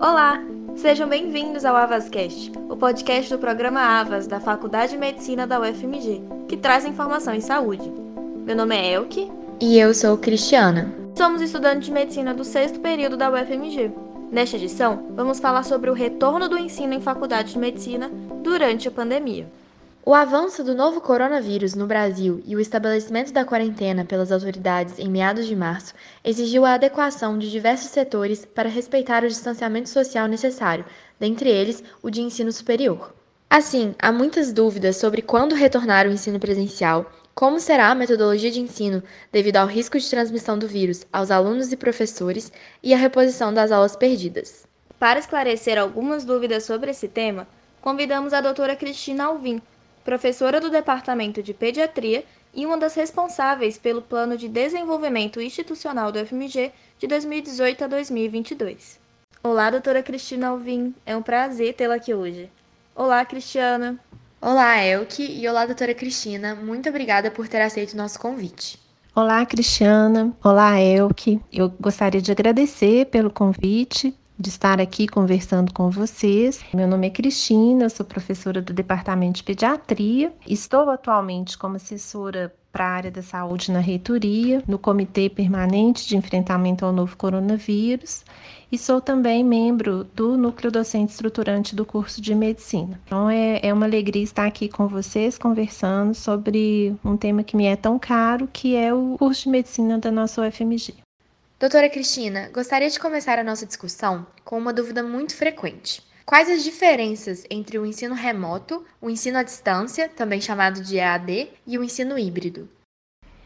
Olá, sejam bem-vindos ao Avascast, o podcast do programa Avas da Faculdade de Medicina da UFMG, que traz informação em saúde. Meu nome é Elke. E eu sou Cristiana. Somos estudantes de medicina do sexto período da UFMG. Nesta edição, vamos falar sobre o retorno do ensino em faculdade de medicina durante a pandemia. O avanço do novo coronavírus no Brasil e o estabelecimento da quarentena pelas autoridades em meados de março exigiu a adequação de diversos setores para respeitar o distanciamento social necessário, dentre eles o de ensino superior. Assim, há muitas dúvidas sobre quando retornar o ensino presencial, como será a metodologia de ensino devido ao risco de transmissão do vírus aos alunos e professores e a reposição das aulas perdidas. Para esclarecer algumas dúvidas sobre esse tema, convidamos a doutora Cristina Alvim, professora do Departamento de Pediatria e uma das responsáveis pelo Plano de Desenvolvimento Institucional do FMG de 2018 a 2022. Olá, doutora Cristina Alvim, é um prazer tê-la aqui hoje. Olá, Cristiana. Olá, Elke, e olá, doutora Cristina. Muito obrigada por ter aceito o nosso convite. Olá, Cristiana. Olá, Elke. Eu gostaria de agradecer pelo convite de estar aqui conversando com vocês. Meu nome é Cristina, sou professora do Departamento de Pediatria. Estou atualmente como assessora para a área da saúde na reitoria, no Comitê Permanente de Enfrentamento ao Novo Coronavírus, e sou também membro do Núcleo Docente Estruturante do curso de Medicina. Então é, é uma alegria estar aqui com vocês conversando sobre um tema que me é tão caro, que é o curso de Medicina da nossa UFMG. Doutora Cristina, gostaria de começar a nossa discussão com uma dúvida muito frequente. Quais as diferenças entre o ensino remoto, o ensino à distância, também chamado de EAD, e o ensino híbrido?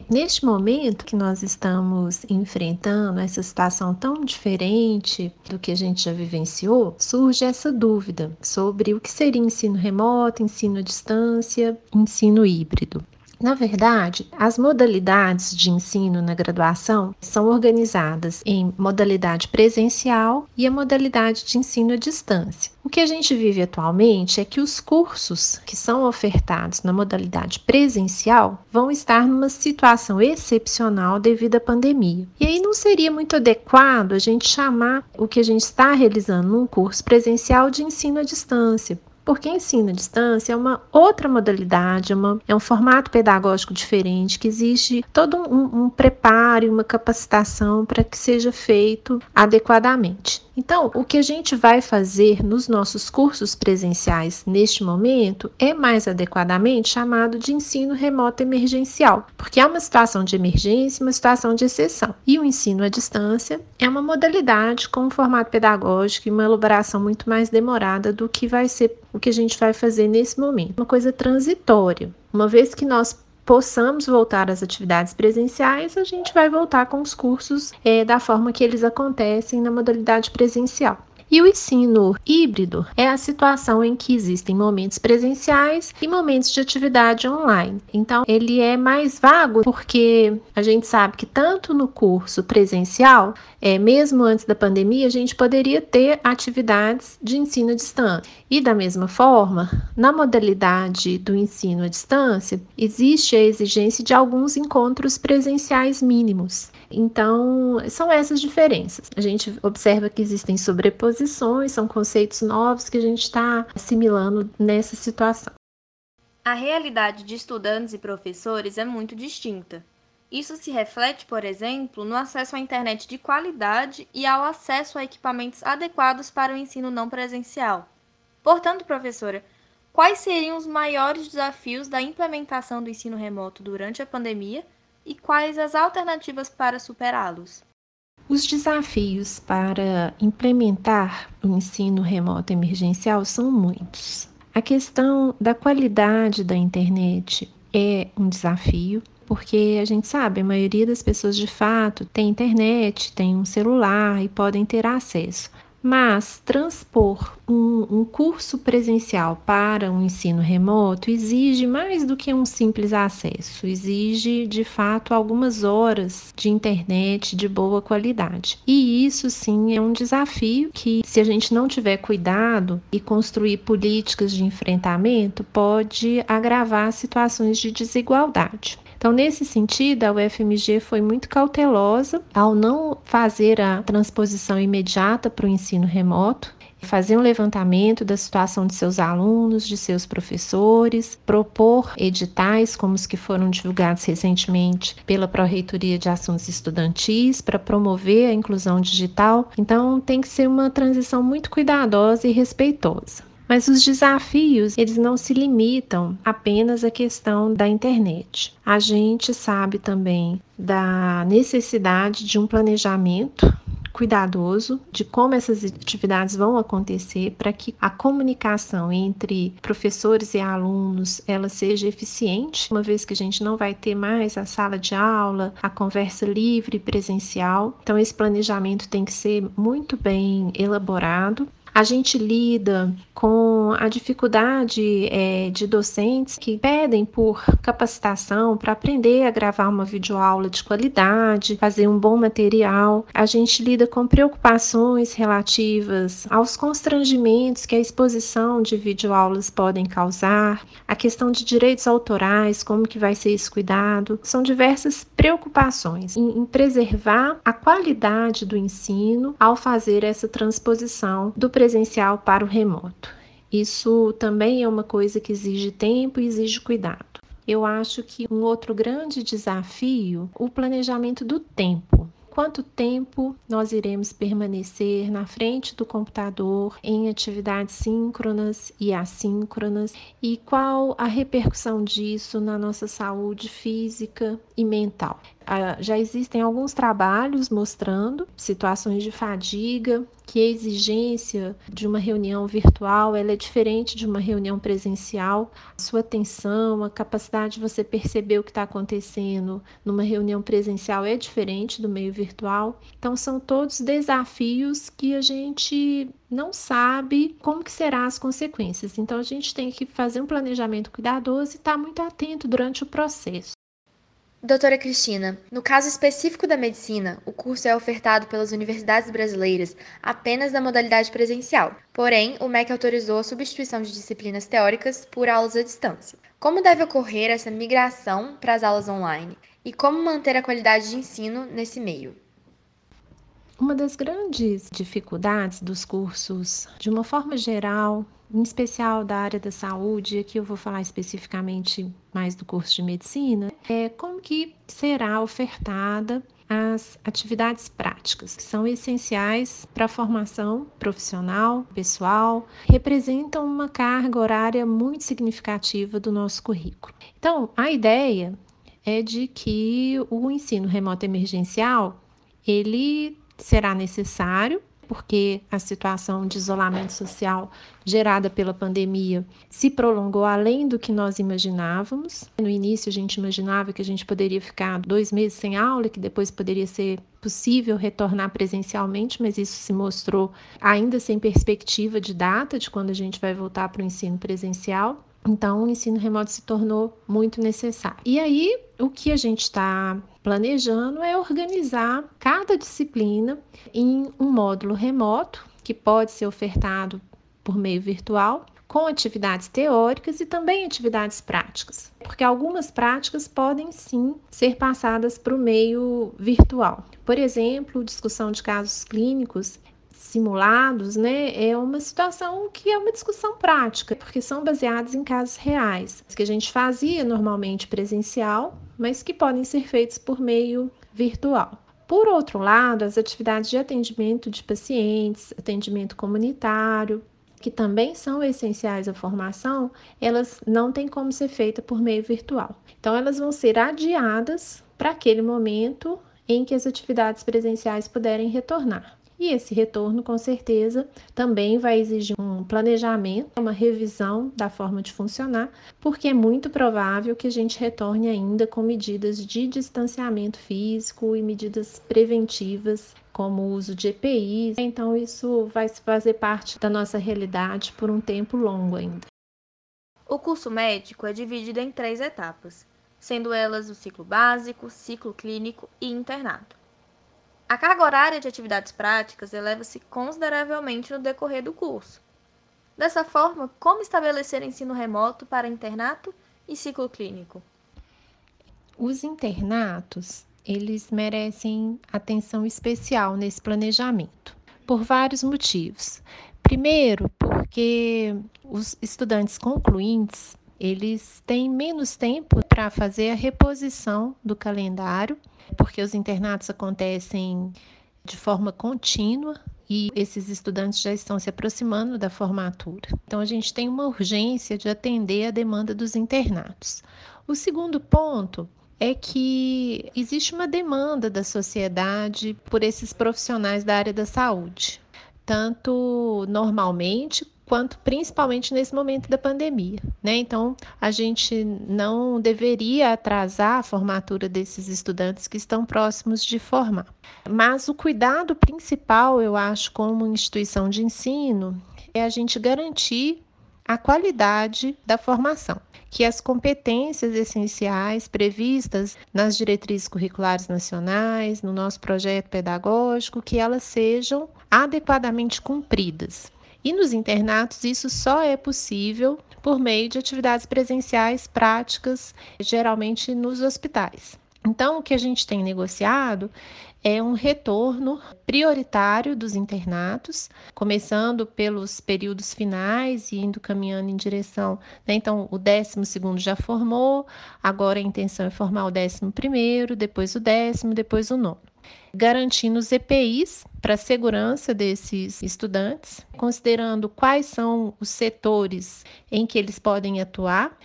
Neste momento que nós estamos enfrentando essa situação tão diferente do que a gente já vivenciou, surge essa dúvida sobre o que seria ensino remoto, ensino à distância, ensino híbrido. Na verdade, as modalidades de ensino na graduação são organizadas em modalidade presencial e a modalidade de ensino à distância. O que a gente vive atualmente é que os cursos que são ofertados na modalidade presencial vão estar numa situação excepcional devido à pandemia. E aí não seria muito adequado a gente chamar o que a gente está realizando num curso presencial de ensino à distância, porque ensino à distância é uma outra modalidade, é uma, é um formato pedagógico diferente, que exige todo um, um preparo e uma capacitação para que seja feito adequadamente. Então, o que a gente vai fazer nos nossos cursos presenciais neste momento é mais adequadamente chamado de ensino remoto emergencial, porque é uma situação de emergência, uma situação de exceção. E o ensino à distância é uma modalidade com um formato pedagógico e uma elaboração muito mais demorada do que vai ser o que a gente vai fazer nesse momento. Uma coisa transitória. Uma vez que nós possamos voltar às atividades presenciais, a gente vai voltar com os cursos é, da forma que eles acontecem na modalidade presencial. E o ensino híbrido é a situação em que existem momentos presenciais e momentos de atividade online. Então, ele é mais vago porque a gente sabe que tanto no curso presencial, é, mesmo antes da pandemia, a gente poderia ter atividades de ensino à distância. E da mesma forma, na modalidade do ensino à distância, existe a exigência de alguns encontros presenciais mínimos. Então, são essas diferenças. A gente observa que existem sobreposições, são conceitos novos que a gente está assimilando nessa situação. A realidade de estudantes e professores é muito distinta. Isso se reflete, por exemplo, no acesso à internet de qualidade e ao acesso a equipamentos adequados para o ensino não presencial. Portanto, professora, quais seriam os maiores desafios da implementação do ensino remoto durante a pandemia e quais as alternativas para superá-los? Os desafios para implementar o ensino remoto emergencial são muitos. A questão da qualidade da internet é um desafio, porque a gente sabe, a maioria das pessoas de fato tem internet, tem um celular e podem ter acesso. Mas transpor um, um, curso presencial para um ensino remoto exige mais do que um simples acesso, exige de fato algumas horas de internet de boa qualidade. E isso sim é um desafio que, se a gente não tiver cuidado e construir políticas de enfrentamento, pode agravar situações de desigualdade. Então, nesse sentido, a UFMG foi muito cautelosa ao não fazer a transposição imediata para o ensino remoto, fazer um levantamento da situação de seus alunos, de seus professores, propor editais como os que foram divulgados recentemente pela Pró-Reitoria de Assuntos Estudantis para promover a inclusão digital. Então, tem que ser uma transição muito cuidadosa e respeitosa. Mas os desafios, eles não se limitam apenas à questão da internet. A gente sabe também da necessidade de um planejamento cuidadoso de como essas atividades vão acontecer para que a comunicação entre professores e alunos ela seja eficiente, uma vez que a gente não vai ter mais a sala de aula, a conversa livre presencial. Então esse planejamento tem que ser muito bem elaborado a gente lida com a dificuldade é, de docentes que pedem por capacitação para aprender a gravar uma videoaula de qualidade, fazer um bom material. A gente lida com preocupações relativas aos constrangimentos que a exposição de videoaulas podem causar, a questão de direitos autorais, como que vai ser esse cuidado. São diversas preocupações em, em preservar a qualidade do ensino ao fazer essa transposição do presencial para o remoto. Isso também é uma coisa que exige tempo e exige cuidado. Eu acho que um outro grande desafio, o planejamento do tempo quanto tempo nós iremos permanecer na frente do computador em atividades síncronas e assíncronas e qual a repercussão disso na nossa saúde física e mental. Ah, já existem alguns trabalhos mostrando situações de fadiga, que a exigência de uma reunião virtual ela é diferente de uma reunião presencial. A sua atenção, a capacidade de você perceber o que está acontecendo numa reunião presencial é diferente do meio virtual. Então são todos desafios que a gente não sabe como que serão as consequências. Então a gente tem que fazer um planejamento cuidadoso e estar tá muito atento durante o processo. Doutora Cristina, no caso específico da medicina, o curso é ofertado pelas universidades brasileiras apenas na modalidade presencial. Porém, o MEC autorizou a substituição de disciplinas teóricas por aulas à distância. Como deve ocorrer essa migração para as aulas online? E como manter a qualidade de ensino nesse meio? Uma das grandes dificuldades dos cursos, de uma forma geral, em especial da área da saúde, aqui eu vou falar especificamente mais do curso de medicina, é como que será ofertada as atividades práticas, que são essenciais para a formação profissional, pessoal, representam uma carga horária muito significativa do nosso currículo. Então, a ideia é de que o ensino remoto emergencial ele será necessário porque a situação de isolamento social gerada pela pandemia se prolongou além do que nós imaginávamos. No início, a gente imaginava que a gente poderia ficar dois meses sem aula, que depois poderia ser possível retornar presencialmente, mas isso se mostrou ainda sem perspectiva de data de quando a gente vai voltar para o ensino presencial. Então, o ensino remoto se tornou muito necessário. E aí, o que a gente está planejando é organizar cada disciplina em um módulo remoto, que pode ser ofertado por meio virtual, com atividades teóricas e também atividades práticas, porque algumas práticas podem sim ser passadas para o meio virtual. Por exemplo, discussão de casos clínicos simulados, né, é uma situação que é uma discussão prática, porque são baseados em casos reais, que a gente fazia normalmente presencial, mas que podem ser feitos por meio virtual. Por outro lado, as atividades de atendimento de pacientes, atendimento comunitário, que também são essenciais à formação, elas não têm como ser feitas por meio virtual. Então, elas vão ser adiadas para aquele momento em que as atividades presenciais puderem retornar. E esse retorno, com certeza, também vai exigir um planejamento, uma revisão da forma de funcionar, porque é muito provável que a gente retorne ainda com medidas de distanciamento físico e medidas preventivas como o uso de EPIs. Então, isso vai fazer parte da nossa realidade por um tempo longo ainda. O curso médico é dividido em três etapas, sendo elas o ciclo básico, ciclo clínico e internato. A carga horária de atividades práticas eleva-se consideravelmente no decorrer do curso. Dessa forma, como estabelecer ensino remoto para internato e ciclo clínico? Os internatos, eles merecem atenção especial nesse planejamento, por vários motivos. Primeiro, porque os estudantes concluintes, eles têm menos tempo para fazer a reposição do calendário, porque os internatos acontecem de forma contínua e esses estudantes já estão se aproximando da formatura. Então, a gente tem uma urgência de atender a demanda dos internatos. O segundo ponto é que existe uma demanda da sociedade por esses profissionais da área da saúde, tanto normalmente quanto principalmente nesse momento da pandemia, né? Então, a gente não deveria atrasar a formatura desses estudantes que estão próximos de formar. Mas o cuidado principal, eu acho, como instituição de ensino, é a gente garantir a qualidade da formação, que as competências essenciais previstas nas diretrizes curriculares nacionais, no nosso projeto pedagógico, que elas sejam adequadamente cumpridas. E nos internatos, isso só é possível por meio de atividades presenciais práticas, geralmente nos hospitais. Então, o que a gente tem negociado é um retorno prioritário dos internatos, começando pelos períodos finais e indo caminhando em direção. Né? Então, o 12 já formou, agora a intenção é formar o 11, depois o décimo, depois o nono garantindo os EPIs para a segurança desses estudantes, considerando quais são os setores em que eles podem atuar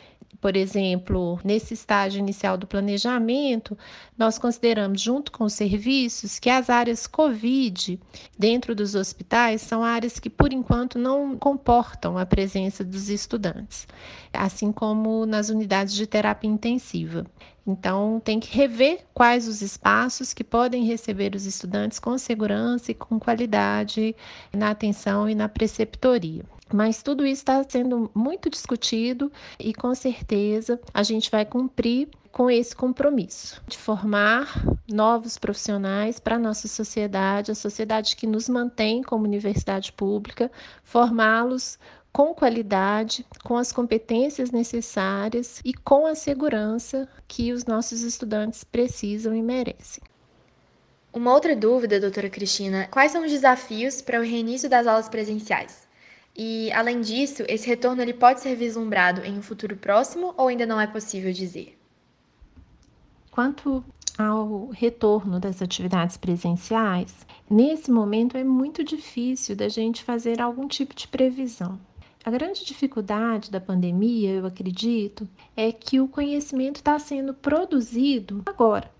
por exemplo, nesse estágio inicial do planejamento, nós consideramos, junto com os serviços, que as áreas COVID dentro dos hospitais são áreas que, por enquanto, não comportam a presença dos estudantes, assim como nas unidades de terapia intensiva. Então, tem que rever quais os espaços que podem receber os estudantes com segurança e com qualidade na atenção e na preceptoria. Mas tudo isso está sendo muito discutido e com certeza a gente vai cumprir com esse compromisso de formar novos profissionais para a nossa sociedade, a sociedade que nos mantém como universidade pública, formá-los com qualidade, com as competências necessárias e com a segurança que os nossos estudantes precisam e merecem. Uma outra dúvida, doutora Cristina, quais são os desafios para o reinício das aulas presenciais? E, além disso, esse retorno ele pode ser vislumbrado em um futuro próximo ou ainda não é possível dizer? Quanto ao retorno das atividades presenciais, nesse momento é muito difícil da gente fazer algum tipo de previsão. A grande dificuldade da pandemia, eu acredito, é que o conhecimento está sendo produzido agora.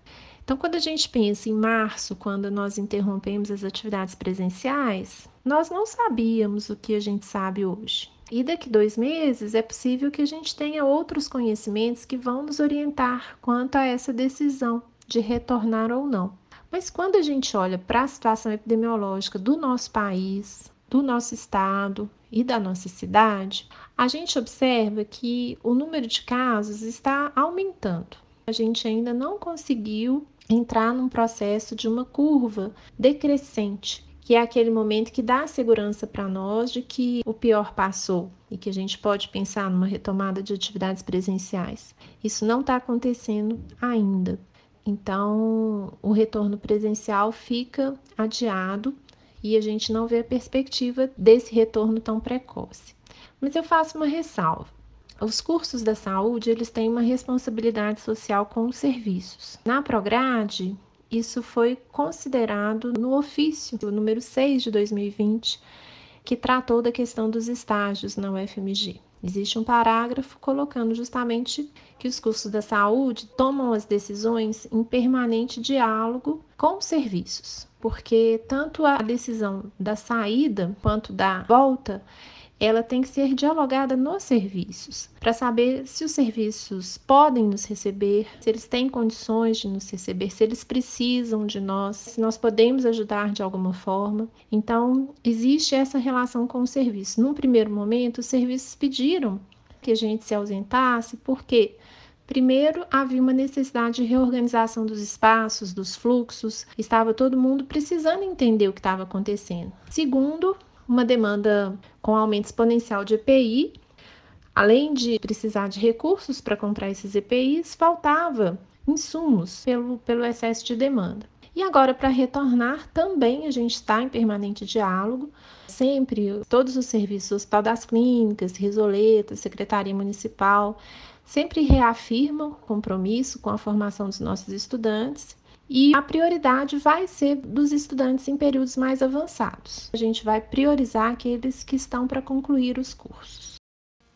Então, quando a gente pensa em março, quando nós interrompemos as atividades presenciais, nós não sabíamos o que a gente sabe hoje. E daqui dois meses é possível que a gente tenha outros conhecimentos que vão nos orientar quanto a essa decisão de retornar ou não. Mas quando a gente olha para a situação epidemiológica do nosso país, do nosso estado e da nossa cidade, a gente observa que o número de casos está aumentando. A gente ainda não conseguiu entrar num processo de uma curva decrescente, que é aquele momento que dá segurança para nós de que o pior passou e que a gente pode pensar numa retomada de atividades presenciais. Isso não está acontecendo ainda. Então, o retorno presencial fica adiado e a gente não vê a perspectiva desse retorno tão precoce. Mas eu faço uma ressalva. Os cursos da saúde, eles têm uma responsabilidade social com os serviços. Na Prograde, isso foi considerado no ofício número 6 de 2020, que tratou da questão dos estágios na UFMG. Existe um parágrafo colocando justamente que os cursos da saúde tomam as decisões em permanente diálogo com os serviços, porque tanto a decisão da saída quanto da volta ela tem que ser dialogada nos serviços, para saber se os serviços podem nos receber, se eles têm condições de nos receber, se eles precisam de nós, se nós podemos ajudar de alguma forma. Então, existe essa relação com o serviço. Num primeiro momento, os serviços pediram que a gente se ausentasse, porque Primeiro, havia uma necessidade de reorganização dos espaços, dos fluxos, estava todo mundo precisando entender o que estava acontecendo. Segundo, uma demanda com aumento exponencial de EPI. Além de precisar de recursos para comprar esses EPIs, faltava insumos pelo, pelo excesso de demanda. E agora, para retornar, também a gente está em permanente diálogo. Sempre, todos os serviços, Hospital das Clínicas, Risoleta, Secretaria Municipal, sempre reafirmam compromisso com a formação dos nossos estudantes. E a prioridade vai ser dos estudantes em períodos mais avançados. A gente vai priorizar aqueles que estão para concluir os cursos.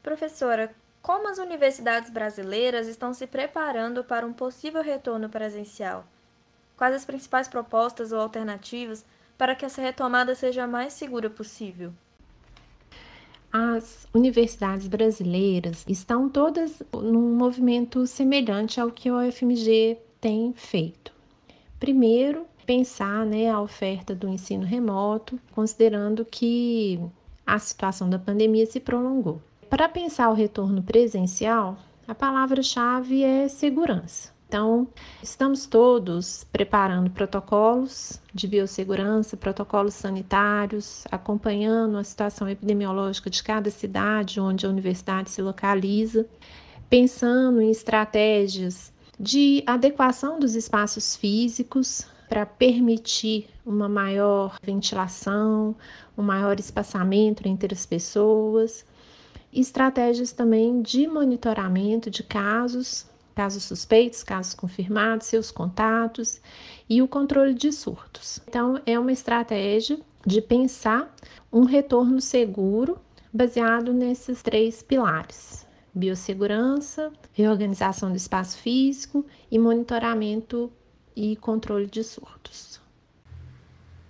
Professora, como as universidades brasileiras estão se preparando para um possível retorno presencial? Quais as principais propostas ou alternativas para que essa retomada seja a mais segura possível? As universidades brasileiras estão todas num movimento semelhante ao que o UFMG tem feito. Primeiro, pensar né, a oferta do ensino remoto, considerando que a situação da pandemia se prolongou. Para pensar o retorno presencial, a palavra-chave é segurança. Então, estamos todos preparando protocolos de biossegurança, protocolos sanitários, acompanhando a situação epidemiológica de cada cidade onde a universidade se localiza, pensando em estratégias de adequação dos espaços físicos para permitir uma maior ventilação, um maior espaçamento entre as pessoas estratégias também de monitoramento de casos, casos suspeitos, casos confirmados, seus contatos e o controle de surtos. Então, é uma estratégia de pensar um retorno seguro baseado nesses três pilares: biossegurança, reorganização do espaço físico e monitoramento e controle de surtos.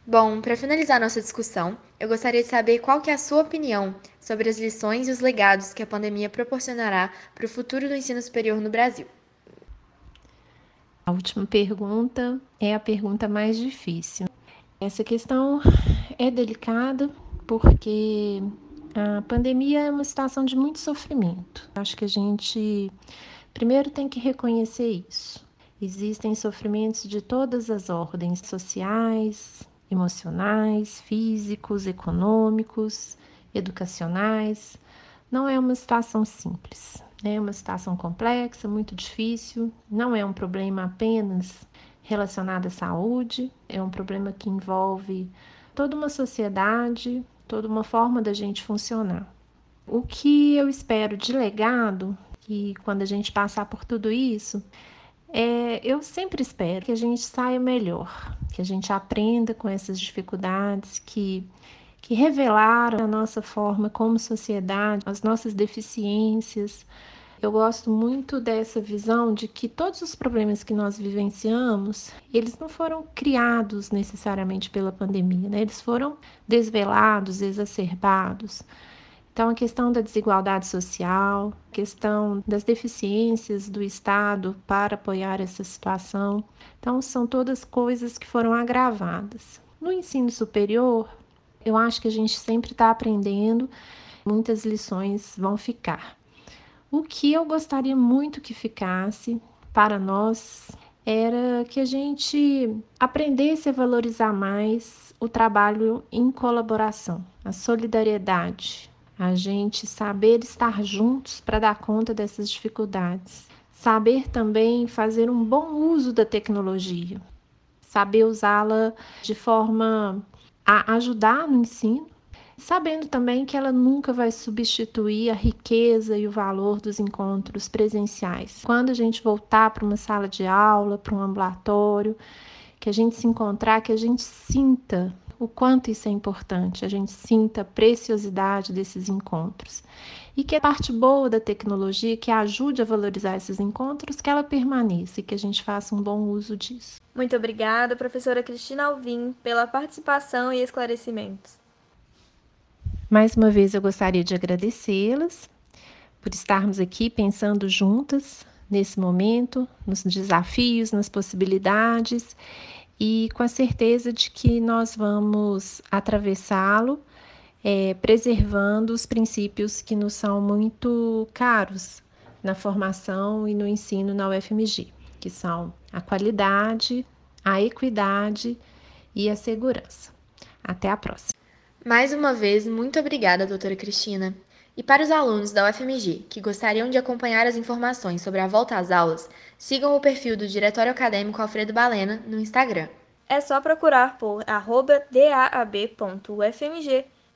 Bom, para finalizar nossa discussão, eu gostaria de saber qual que é a sua opinião sobre as lições e os legados que a pandemia proporcionará para o futuro do ensino superior no Brasil. A última pergunta é a pergunta mais difícil. Essa questão é delicada porque a pandemia é uma situação de muito sofrimento. Acho que a gente primeiro tem que reconhecer isso. Existem sofrimentos de todas as ordens sociais, emocionais, físicos, econômicos, educacionais. Não é uma situação simples, é uma situação complexa, muito difícil. Não é um problema apenas relacionado à saúde, é um problema que envolve toda uma sociedade, toda uma forma da gente funcionar. O que eu espero de legado, que quando a gente passar por tudo isso, é, eu sempre espero que a gente saia melhor, que a gente aprenda com essas dificuldades que, que revelaram a nossa forma como sociedade, as nossas deficiências. Eu gosto muito dessa visão de que todos os problemas que nós vivenciamos, eles não foram criados necessariamente pela pandemia, né? Eles foram desvelados, exacerbados. Então, a questão da desigualdade social, a questão das deficiências do Estado para apoiar essa situação. Então, são todas coisas que foram agravadas. No ensino superior, eu acho que a gente sempre está aprendendo, muitas lições vão ficar. O que eu gostaria muito que ficasse para nós era que a gente aprendesse a valorizar mais o trabalho em colaboração, a solidariedade, a gente saber estar juntos para dar conta dessas dificuldades. Saber também fazer um bom uso da tecnologia, saber usá-la de forma a ajudar no ensino, sabendo também que ela nunca vai substituir a riqueza e o valor dos encontros presenciais. Quando a gente voltar para uma sala de aula, para um ambulatório, que a gente se encontrar, que a gente sinta o quanto isso é importante, a gente sinta a preciosidade desses encontros. E que a parte boa da tecnologia que ajude a valorizar esses encontros, que ela permaneça e que a gente faça um bom uso disso. Muito obrigada, professora Cristina Alvim, pela participação e esclarecimentos. Mais uma vez eu gostaria de agradecê-las por estarmos aqui pensando juntas nesse momento, nos desafios, nas possibilidades e com a certeza de que nós vamos atravessá-lo é, preservando os princípios que nos são muito caros na formação e no ensino na UFMG, que são a qualidade, a equidade e a segurança. Até a próxima. Mais uma vez, muito obrigada, doutora Cristina. E para os alunos da UFMG que gostariam de acompanhar as informações sobre a volta às aulas, sigam o perfil do Diretório Acadêmico Alfredo Balena no Instagram. É só procurar por daab.ufmg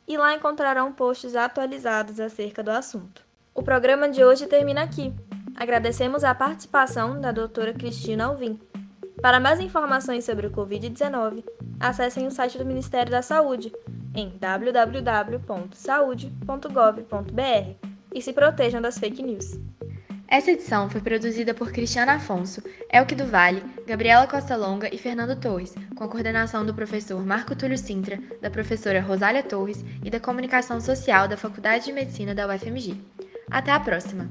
e lá encontrarão posts atualizados acerca do assunto. O programa de hoje termina aqui. Agradecemos a participação da doutora Cristina Alvim. Para mais informações sobre o Covid-19, acessem o site do Ministério da Saúde em www.saude.gov.br e se protejam das fake news. Essa edição foi produzida por Cristiana Afonso, Elke do Vale, Gabriela Costa Longa e Fernando Torres, com a coordenação do professor Marco Túlio Sintra, da professora Rosália Torres e da Comunicação Social da Faculdade de Medicina da UFMG. Até a próxima!